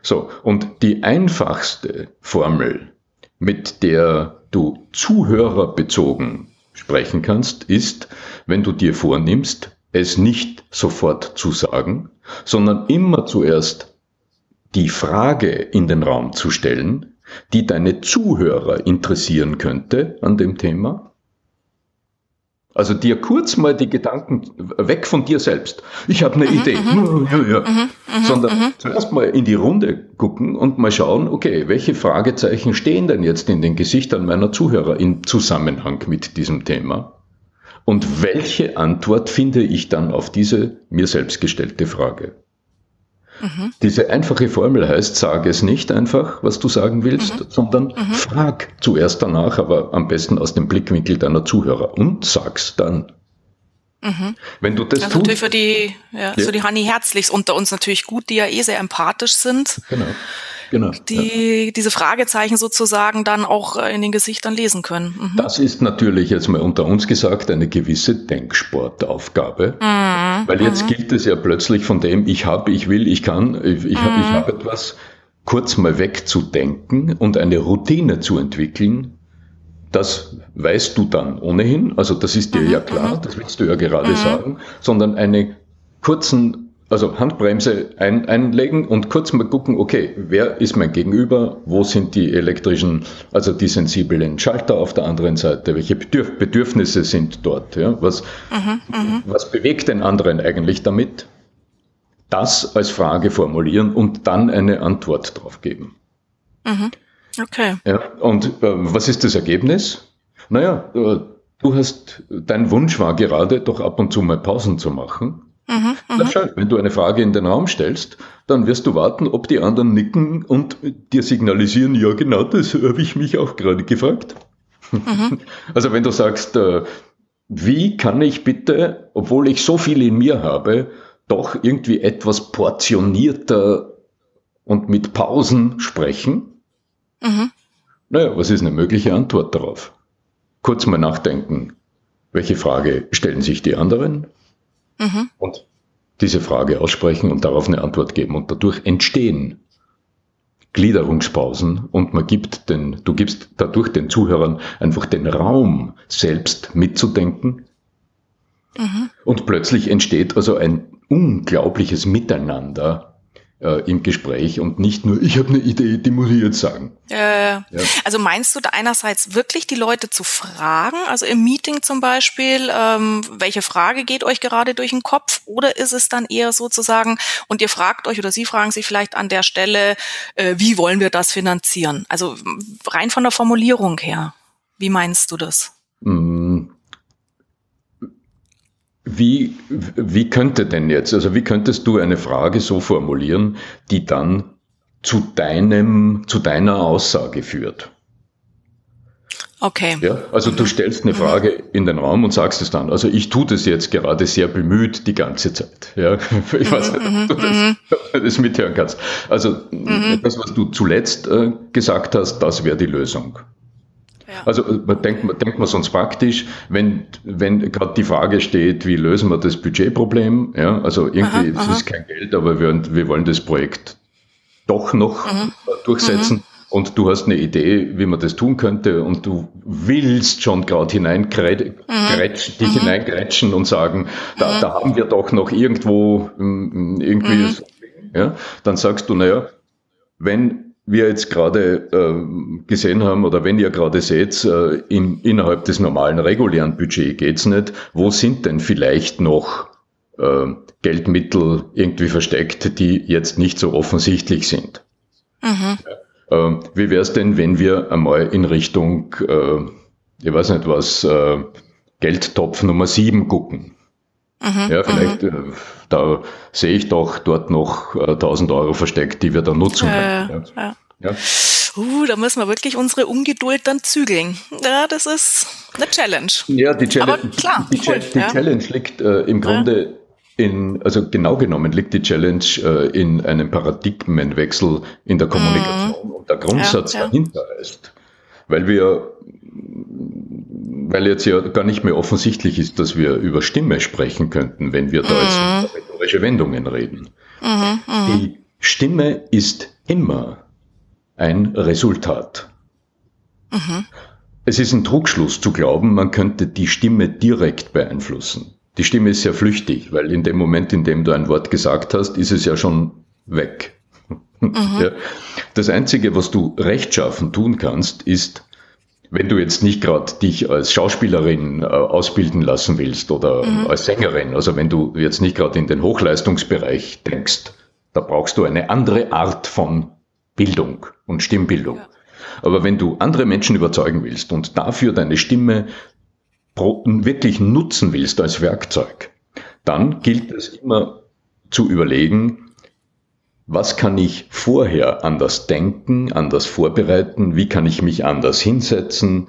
So, und die einfachste Formel, mit der du zuhörerbezogen sprechen kannst, ist, wenn du dir vornimmst, es nicht sofort zu sagen, sondern immer zuerst die Frage in den Raum zu stellen, die deine Zuhörer interessieren könnte an dem Thema also dir kurz mal die Gedanken weg von dir selbst. Ich habe eine mhm, Idee. Mhm. Ja, ja. Mhm, mhm, Sondern mhm. zuerst mal in die Runde gucken und mal schauen, okay, welche Fragezeichen stehen denn jetzt in den Gesichtern meiner Zuhörer im Zusammenhang mit diesem Thema? Und welche Antwort finde ich dann auf diese mir selbst gestellte Frage? Mhm. Diese einfache Formel heißt, sage es nicht einfach, was du sagen willst, mhm. sondern mhm. frag zuerst danach, aber am besten aus dem Blickwinkel deiner Zuhörer und sag's dann. Mhm. Wenn du das, das tust. natürlich für die, ja, ja. für die Hanni Herzlichs unter uns natürlich gut, die ja eh sehr empathisch sind. Genau. Genau, die ja. diese Fragezeichen sozusagen dann auch äh, in den Gesichtern lesen können. Mhm. Das ist natürlich jetzt mal unter uns gesagt eine gewisse Denksportaufgabe, mhm. weil jetzt mhm. gilt es ja plötzlich von dem, ich habe, ich will, ich kann, ich, ich, mhm. ich habe etwas, kurz mal wegzudenken und eine Routine zu entwickeln, das weißt du dann ohnehin, also das ist dir ja mhm. klar, mhm. das willst du ja gerade sagen, sondern einen kurzen also Handbremse ein, einlegen und kurz mal gucken, okay, wer ist mein Gegenüber, wo sind die elektrischen, also die sensiblen Schalter auf der anderen Seite, welche Bedürf Bedürfnisse sind dort, ja? was, mhm, mhm, was bewegt den anderen eigentlich damit? Das als Frage formulieren und dann eine Antwort drauf geben. Mhm. Okay. Ja, und äh, was ist das Ergebnis? Naja, äh, du hast, dein Wunsch war gerade, doch ab und zu mal Pausen zu machen. Mhm, Na mhm. schön, wenn du eine Frage in den Raum stellst, dann wirst du warten, ob die anderen nicken und dir signalisieren, ja genau, das habe ich mich auch gerade gefragt. Mhm. Also wenn du sagst, äh, wie kann ich bitte, obwohl ich so viel in mir habe, doch irgendwie etwas portionierter und mit Pausen sprechen? Mhm. Naja, was ist eine mögliche Antwort darauf? Kurz mal nachdenken. Welche Frage stellen sich die anderen? Mhm. Und diese Frage aussprechen und darauf eine Antwort geben. Und dadurch entstehen Gliederungspausen und man gibt den, du gibst dadurch den Zuhörern einfach den Raum, selbst mitzudenken. Mhm. Und plötzlich entsteht also ein unglaubliches Miteinander äh, im Gespräch und nicht nur, ich habe eine Idee, die muss ich jetzt sagen. Äh, ja. Also meinst du da einerseits wirklich die Leute zu fragen, also im Meeting zum Beispiel, ähm, welche Frage geht euch gerade durch den Kopf oder ist es dann eher sozusagen und ihr fragt euch oder sie fragen sich vielleicht an der Stelle, äh, wie wollen wir das finanzieren? Also rein von der Formulierung her, wie meinst du das? Mm wie, wie könnte denn jetzt, also wie könntest du eine Frage so formulieren, die dann zu deinem, zu deiner Aussage führt? Okay. Ja, also du stellst eine Frage in den Raum und sagst es dann. Also ich tue das jetzt gerade sehr bemüht die ganze Zeit. Ja, ich weiß nicht, ob du das, das mithören kannst. Also das, was du zuletzt äh, gesagt hast, das wäre die Lösung. Also denkt, man denkt man sonst praktisch, wenn, wenn gerade die Frage steht, wie lösen wir das Budgetproblem, ja, also irgendwie aha, es ist kein Geld, aber wir, wir wollen das Projekt doch noch mhm. durchsetzen. Mhm. Und du hast eine Idee, wie man das tun könnte, und du willst schon gerade hineingrätschen, mhm. dich mhm. hineingrätschen und sagen, da, mhm. da haben wir doch noch irgendwo mm, irgendwie, mhm. ja, dann sagst du, naja, wenn wir jetzt gerade äh, gesehen haben oder wenn ihr gerade seht, äh, in, innerhalb des normalen regulären Budget geht's nicht, wo sind denn vielleicht noch äh, Geldmittel irgendwie versteckt, die jetzt nicht so offensichtlich sind? Mhm. Äh, wie wäre es denn, wenn wir einmal in Richtung, äh, ich weiß nicht was, äh, Geldtopf Nummer sieben gucken? Mhm, ja, vielleicht, mhm. äh, da sehe ich doch dort noch äh, 1000 Euro versteckt, die wir dann nutzen können. Ja, ja. ja. Uh, da müssen wir wirklich unsere Ungeduld dann zügeln. Ja, das ist eine Challenge. Ja, die Challenge, Aber klar, die, cool, die ja. Challenge liegt äh, im Grunde in, also genau genommen liegt die Challenge äh, in einem Paradigmenwechsel in der Kommunikation. Mhm. Und der Grundsatz dahinter ist, weil wir weil jetzt ja gar nicht mehr offensichtlich ist, dass wir über Stimme sprechen könnten, wenn wir da jetzt mhm. über rhetorische Wendungen reden. Mhm, mh. Die Stimme ist immer ein Resultat. Mhm. Es ist ein Trugschluss zu glauben, man könnte die Stimme direkt beeinflussen. Die Stimme ist sehr flüchtig, weil in dem Moment, in dem du ein Wort gesagt hast, ist es ja schon weg. Mhm. Ja. Das Einzige, was du rechtschaffen tun kannst, ist wenn du jetzt nicht gerade dich als Schauspielerin äh, ausbilden lassen willst oder mhm. als Sängerin, also wenn du jetzt nicht gerade in den Hochleistungsbereich denkst, da brauchst du eine andere Art von Bildung und Stimmbildung. Ja. Aber wenn du andere Menschen überzeugen willst und dafür deine Stimme wirklich nutzen willst als Werkzeug, dann gilt es immer zu überlegen, was kann ich vorher anders denken, anders vorbereiten, wie kann ich mich anders hinsetzen,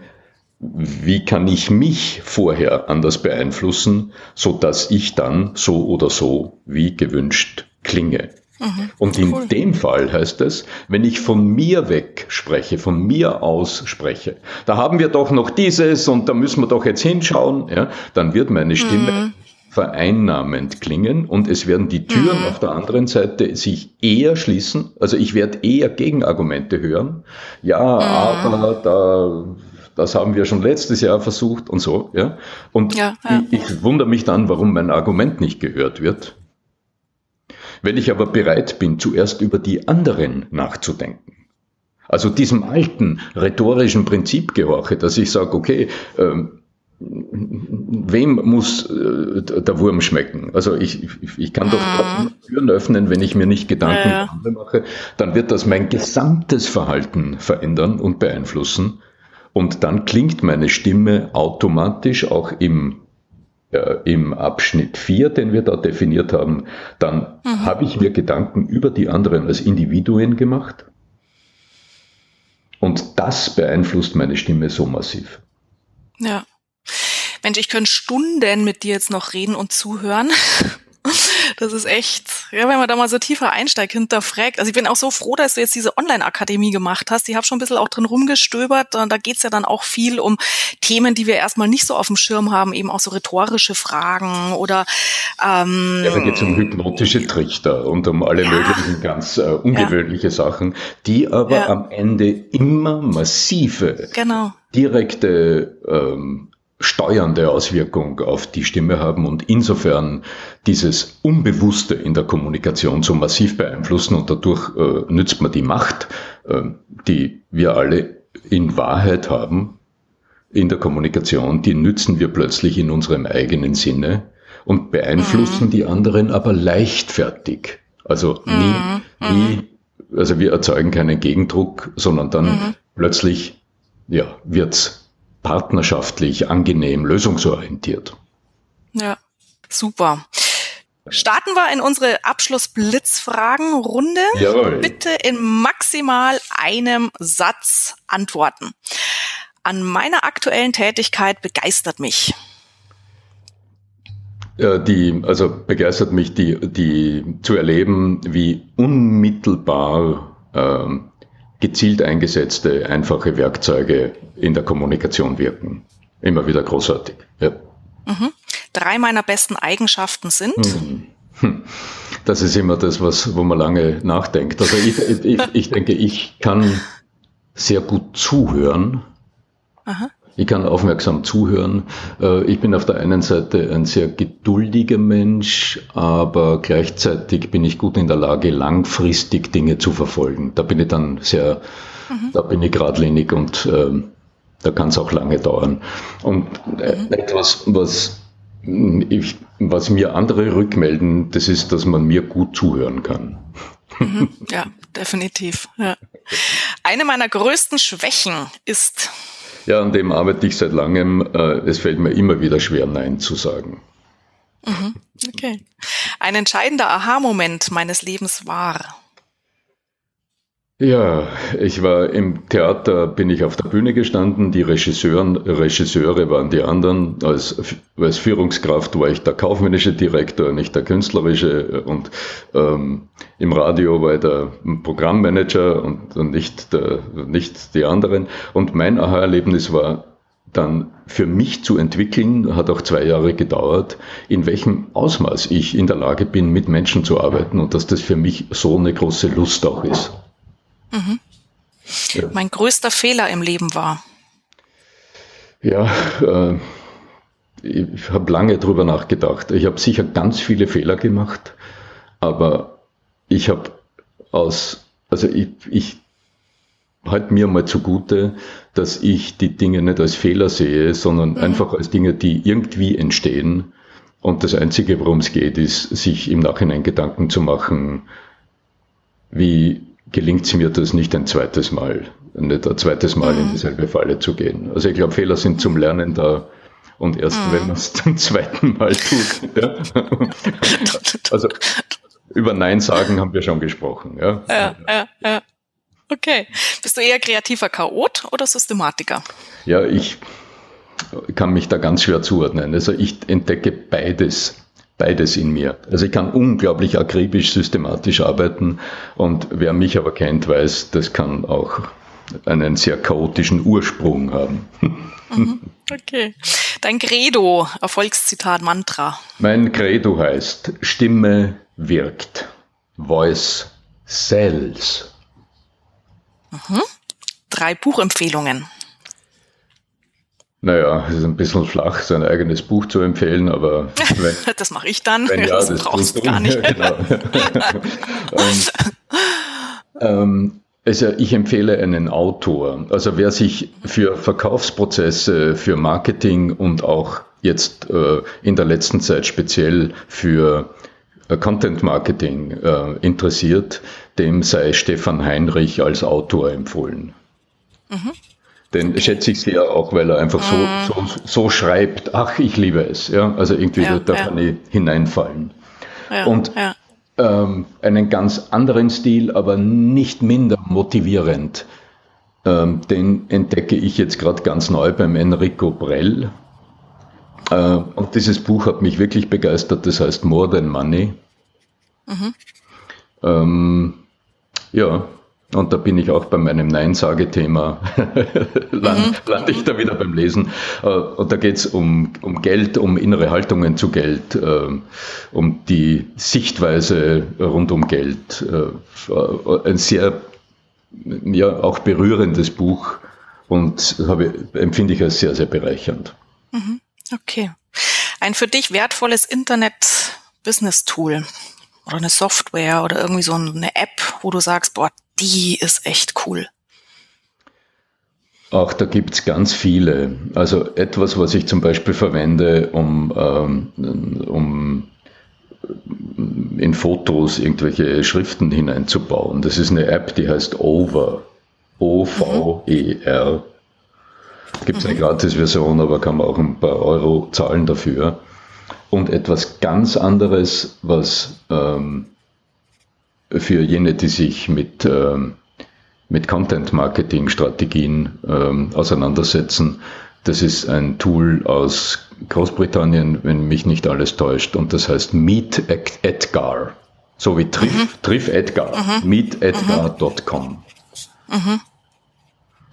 wie kann ich mich vorher anders beeinflussen, so dass ich dann so oder so wie gewünscht klinge. Mhm, Und in cool. dem Fall heißt es, wenn ich von mir weg spreche, von mir aus spreche, da haben wir doch noch dieses und da müssen wir doch jetzt hinschauen, ja, dann wird meine Stimme mhm vereinnahmend klingen und es werden die Türen mhm. auf der anderen Seite sich eher schließen. Also ich werde eher Gegenargumente hören. Ja, mhm. aber da, das haben wir schon letztes Jahr versucht und so, ja. Und ja, ja. Ich, ich wundere mich dann, warum mein Argument nicht gehört wird. Wenn ich aber bereit bin, zuerst über die anderen nachzudenken, also diesem alten rhetorischen Prinzip gehorche, dass ich sage, okay, ähm, wem muss äh, der Wurm schmecken? Also ich, ich kann doch mhm. Türen öffnen, wenn ich mir nicht Gedanken ja, ja. mache, dann wird das mein gesamtes Verhalten verändern und beeinflussen. Und dann klingt meine Stimme automatisch auch im, äh, im Abschnitt 4, den wir da definiert haben. Dann mhm. habe ich mir Gedanken über die anderen als Individuen gemacht. Und das beeinflusst meine Stimme so massiv. Ja. Mensch, ich könnte Stunden mit dir jetzt noch reden und zuhören. Das ist echt, ja, wenn man da mal so tiefer einsteigt, hinterfragt. Also ich bin auch so froh, dass du jetzt diese Online-Akademie gemacht hast. Ich habe schon ein bisschen auch drin rumgestöbert. Und da geht's ja dann auch viel um Themen, die wir erstmal nicht so auf dem Schirm haben, eben auch so rhetorische Fragen oder ähm, Ja, da geht's um hypnotische Trichter und um alle ja, möglichen ganz äh, ungewöhnliche ja. Sachen, die aber ja. am Ende immer massive, genau. direkte ähm, steuernde Auswirkung auf die Stimme haben und insofern dieses Unbewusste in der Kommunikation so massiv beeinflussen und dadurch äh, nützt man die Macht, äh, die wir alle in Wahrheit haben in der Kommunikation, die nützen wir plötzlich in unserem eigenen Sinne und beeinflussen mhm. die anderen aber leichtfertig. Also nie, mhm. nie, also wir erzeugen keinen Gegendruck, sondern dann mhm. plötzlich, ja, wird's partnerschaftlich, angenehm, lösungsorientiert. Ja, super. Starten wir in unsere Abschluss-Blitzfragen-Runde. Bitte in maximal einem Satz antworten. an meiner aktuellen Tätigkeit begeistert mich? Die, also begeistert mich die, die zu erleben, wie unmittelbar ähm, gezielt eingesetzte, einfache Werkzeuge in der Kommunikation wirken. Immer wieder großartig. Ja. Mhm. Drei meiner besten Eigenschaften sind? Mhm. Hm. Das ist immer das, was, wo man lange nachdenkt. Also ich, ich, ich denke, ich kann sehr gut zuhören. Aha. Ich kann aufmerksam zuhören. Äh, ich bin auf der einen Seite ein sehr geduldiger Mensch, aber gleichzeitig bin ich gut in der Lage, langfristig Dinge zu verfolgen. Da bin ich dann sehr, mhm. da bin ich geradlinig und ähm, da kann es auch lange dauern. Und äh, mhm. etwas, was ich, was mir andere rückmelden, das ist, dass man mir gut zuhören kann. Mhm. ja, definitiv. Ja. Eine meiner größten Schwächen ist ja, an dem arbeite ich seit langem. Äh, es fällt mir immer wieder schwer, Nein zu sagen. Mhm. Okay. Ein entscheidender Aha-Moment meines Lebens war. Ja, ich war im Theater, bin ich auf der Bühne gestanden, die Regisseuren, Regisseure waren die anderen. Als, als Führungskraft war ich der kaufmännische Direktor, nicht der künstlerische. Und ähm, im Radio war ich der Programmmanager und, und nicht, der, nicht die anderen. Und mein Aha-Erlebnis war dann für mich zu entwickeln, hat auch zwei Jahre gedauert, in welchem Ausmaß ich in der Lage bin, mit Menschen zu arbeiten und dass das für mich so eine große Lust auch ist. Mhm. Ja. Mein größter Fehler im Leben war. Ja, äh, ich habe lange drüber nachgedacht. Ich habe sicher ganz viele Fehler gemacht, aber ich habe aus, also ich, ich halte mir mal zugute, dass ich die Dinge nicht als Fehler sehe, sondern mhm. einfach als Dinge, die irgendwie entstehen. Und das Einzige, worum es geht, ist, sich im Nachhinein Gedanken zu machen, wie gelingt es mir das nicht ein zweites Mal, nicht ein zweites Mal in mhm. dieselbe Falle zu gehen. Also ich glaube, Fehler sind zum Lernen da und erst mhm. wenn man es zum zweiten Mal tut. Ja. Also über Nein sagen haben wir schon gesprochen. Ja, ja, ja. ja. Okay. Bist du eher kreativer Chaot oder Systematiker? Ja, ich kann mich da ganz schwer zuordnen. Also ich entdecke beides beides in mir. Also ich kann unglaublich akribisch, systematisch arbeiten und wer mich aber kennt, weiß, das kann auch einen sehr chaotischen Ursprung haben. Mhm. Okay. Dein Credo, Erfolgszitat, Mantra. Mein Credo heißt, Stimme wirkt. Voice sells. Mhm. Drei Buchempfehlungen. Naja, es ist ein bisschen flach, sein eigenes Buch zu empfehlen, aber. Wenn, das mache ich dann. Wenn, ja, das, das brauchst du gar nicht. Genau. ähm, ähm, also ich empfehle einen Autor. Also wer sich für Verkaufsprozesse, für Marketing und auch jetzt äh, in der letzten Zeit speziell für äh, Content Marketing äh, interessiert, dem sei Stefan Heinrich als Autor empfohlen. Mhm. Den schätze ich sehr auch, weil er einfach so, mm. so, so schreibt, ach, ich liebe es. Ja? Also irgendwie ja, da kann ja. ich hineinfallen. Ja, und. Ähm, einen ganz anderen Stil, aber nicht minder motivierend. Ähm, den entdecke ich jetzt gerade ganz neu beim Enrico Brell. Äh, und dieses Buch hat mich wirklich begeistert, das heißt More Than Money. Mhm. Ähm, ja, und da bin ich auch bei meinem Nein-Sage-Thema, land, mhm. lande ich da wieder beim Lesen. Äh, und da geht es um, um Geld, um innere Haltungen zu Geld, äh, um die Sichtweise rund um Geld. Äh, ein sehr, ja, auch berührendes Buch und habe, empfinde ich als sehr, sehr bereichernd. Mhm. Okay. Ein für dich wertvolles Internet-Business-Tool oder eine Software oder irgendwie so eine App, wo du sagst, boah, die ist echt cool. Auch da gibt es ganz viele. Also etwas, was ich zum Beispiel verwende, um, ähm, um in Fotos irgendwelche Schriften hineinzubauen. Das ist eine App, die heißt Over. O-V-E-R. Gibt es eine mhm. Gratis-Version, aber kann man auch ein paar Euro zahlen dafür. Und etwas ganz anderes, was ähm, für jene, die sich mit, ähm, mit Content-Marketing-Strategien ähm, auseinandersetzen. Das ist ein Tool aus Großbritannien, wenn mich nicht alles täuscht, und das heißt Meet Edgar. So wie Triff, mhm. Triff Edgar. Mhm. Meetedgar.com. Mhm.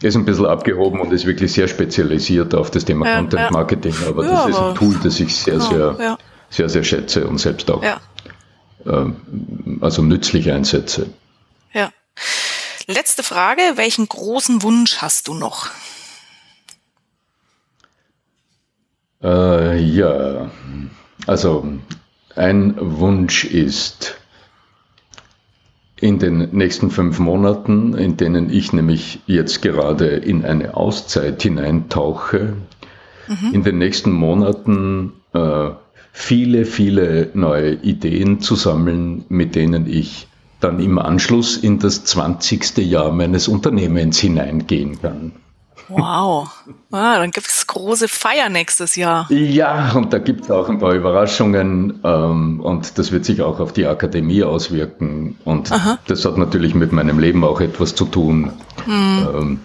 Ist ein bisschen abgehoben und ist wirklich sehr spezialisiert auf das Thema ja, Content Marketing, aber ja, das ist ein Tool, das ich sehr, sehr, ja. sehr, sehr schätze und selbst auch also nützlich einsetze. Ja. Letzte Frage, welchen großen Wunsch hast du noch? Äh, ja, also ein Wunsch ist, in den nächsten fünf Monaten, in denen ich nämlich jetzt gerade in eine Auszeit hineintauche, mhm. in den nächsten Monaten äh, viele, viele neue Ideen zu sammeln, mit denen ich dann im Anschluss in das 20. Jahr meines Unternehmens hineingehen kann. Wow. Ah, dann gibt es große Feier nächstes Jahr. Ja, und da gibt es auch ein paar Überraschungen ähm, und das wird sich auch auf die Akademie auswirken. Und Aha. das hat natürlich mit meinem Leben auch etwas zu tun. Hm. Ähm,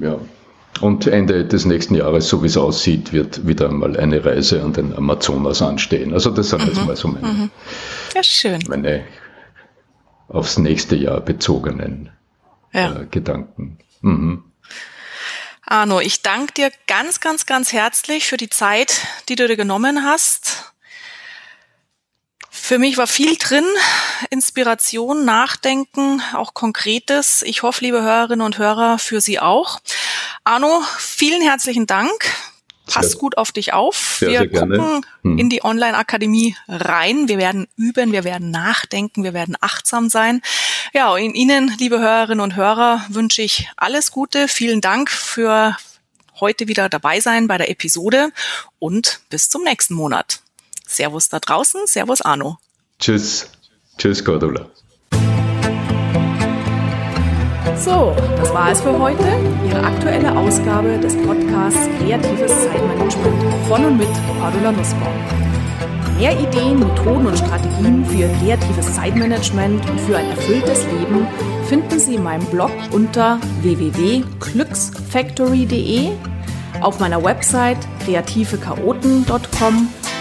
ja. Und Ende des nächsten Jahres, so wie es aussieht, wird wieder einmal eine Reise an den Amazonas anstehen. Also das sind mhm. jetzt mal so meine, mhm. ja, schön. meine aufs nächste Jahr bezogenen ja. äh, Gedanken. Mhm. Arno, ich danke dir ganz, ganz, ganz herzlich für die Zeit, die du dir genommen hast. Für mich war viel drin, Inspiration, Nachdenken, auch Konkretes. Ich hoffe, liebe Hörerinnen und Hörer, für Sie auch. Arno, vielen herzlichen Dank Pass gut auf dich auf. Sehr, wir sehr gucken hm. in die Online-Akademie rein. Wir werden üben, wir werden nachdenken, wir werden achtsam sein. Ja, in Ihnen, liebe Hörerinnen und Hörer, wünsche ich alles Gute. Vielen Dank für heute wieder dabei sein bei der Episode und bis zum nächsten Monat. Servus da draußen, Servus Arno. Tschüss. Tschüss, Cordula. So, das war es für heute. Ihre aktuelle Ausgabe des Podcasts Kreatives Zeitmanagement von und mit Cordula Nussbaum. Mehr Ideen, Methoden und Strategien für kreatives Zeitmanagement und für ein erfülltes Leben finden Sie in meinem Blog unter www.glücksfactory.de, auf meiner Website kreativechaoten.com